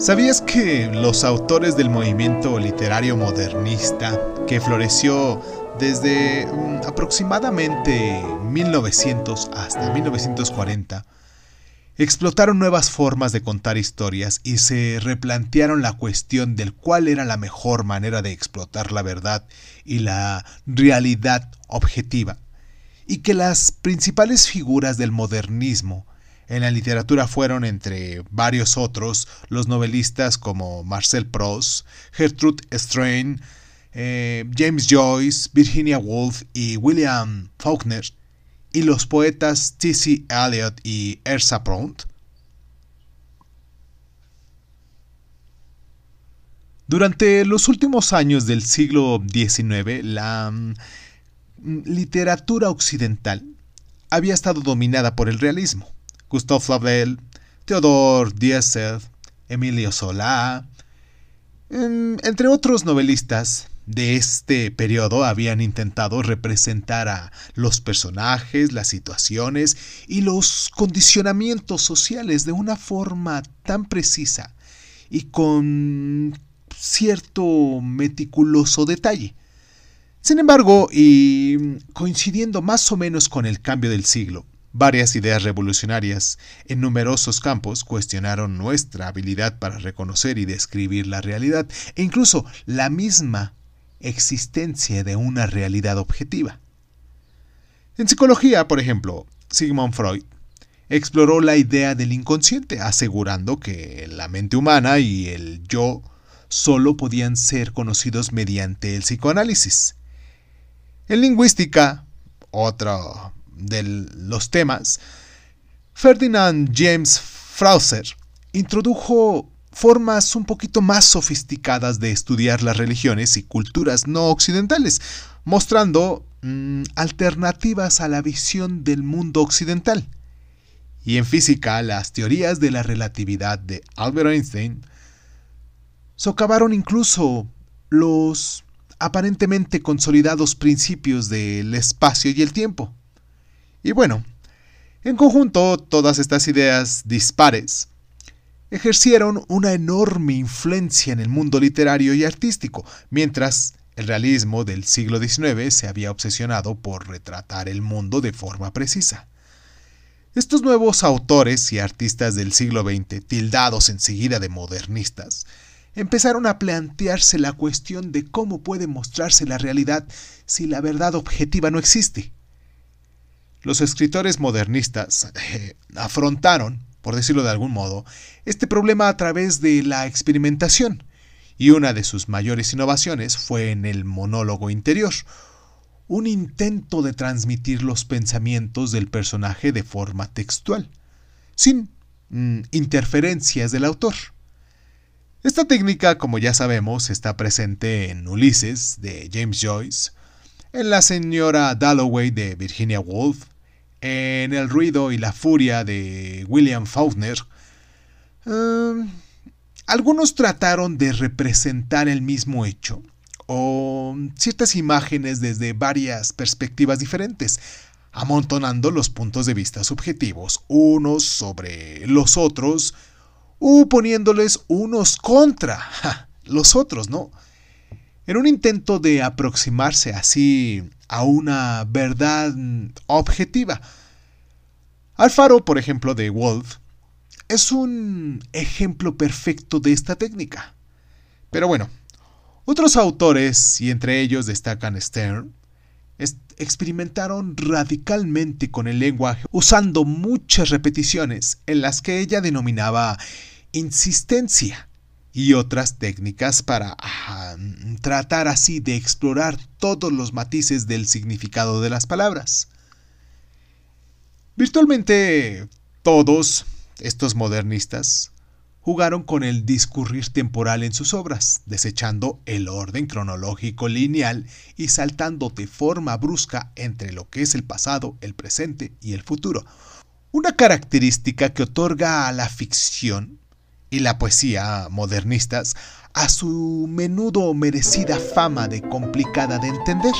¿Sabías que los autores del movimiento literario modernista, que floreció desde mm, aproximadamente 1900 hasta 1940, explotaron nuevas formas de contar historias y se replantearon la cuestión del cuál era la mejor manera de explotar la verdad y la realidad objetiva, y que las principales figuras del modernismo en la literatura fueron, entre varios otros, los novelistas como Marcel Proust, Gertrude Strain, eh, James Joyce, Virginia Woolf y William Faulkner, y los poetas T.C. Eliot y Ersa Prout. Durante los últimos años del siglo XIX, la mm, literatura occidental había estado dominada por el realismo. Gustave Flavel, Theodore Diesel, Emilio Solá, entre otros novelistas de este periodo habían intentado representar a los personajes, las situaciones y los condicionamientos sociales de una forma tan precisa y con cierto meticuloso detalle. Sin embargo, y coincidiendo más o menos con el cambio del siglo, Varias ideas revolucionarias en numerosos campos cuestionaron nuestra habilidad para reconocer y describir la realidad e incluso la misma existencia de una realidad objetiva. En psicología, por ejemplo, Sigmund Freud exploró la idea del inconsciente, asegurando que la mente humana y el yo solo podían ser conocidos mediante el psicoanálisis. En lingüística, otro de los temas, Ferdinand James Frauser introdujo formas un poquito más sofisticadas de estudiar las religiones y culturas no occidentales, mostrando mm, alternativas a la visión del mundo occidental. Y en física, las teorías de la relatividad de Albert Einstein socavaron incluso los aparentemente consolidados principios del espacio y el tiempo. Y bueno, en conjunto, todas estas ideas dispares ejercieron una enorme influencia en el mundo literario y artístico, mientras el realismo del siglo XIX se había obsesionado por retratar el mundo de forma precisa. Estos nuevos autores y artistas del siglo XX, tildados enseguida de modernistas, empezaron a plantearse la cuestión de cómo puede mostrarse la realidad si la verdad objetiva no existe. Los escritores modernistas eh, afrontaron, por decirlo de algún modo, este problema a través de la experimentación, y una de sus mayores innovaciones fue en el monólogo interior, un intento de transmitir los pensamientos del personaje de forma textual, sin mm, interferencias del autor. Esta técnica, como ya sabemos, está presente en Ulises de James Joyce, en La señora Dalloway de Virginia Woolf, en El ruido y la furia de William Faulkner, em, algunos trataron de representar el mismo hecho o ciertas imágenes desde varias perspectivas diferentes, amontonando los puntos de vista subjetivos unos sobre los otros u poniéndoles unos contra los otros, ¿no? En un intento de aproximarse así a una verdad objetiva. Alfaro, por ejemplo, de Wolf, es un ejemplo perfecto de esta técnica. Pero bueno, otros autores, y entre ellos destacan Stern, experimentaron radicalmente con el lenguaje usando muchas repeticiones en las que ella denominaba insistencia y otras técnicas para tratar así de explorar todos los matices del significado de las palabras. Virtualmente todos estos modernistas jugaron con el discurrir temporal en sus obras, desechando el orden cronológico lineal y saltando de forma brusca entre lo que es el pasado, el presente y el futuro. Una característica que otorga a la ficción y la poesía modernistas a su menudo merecida fama de complicada de entender.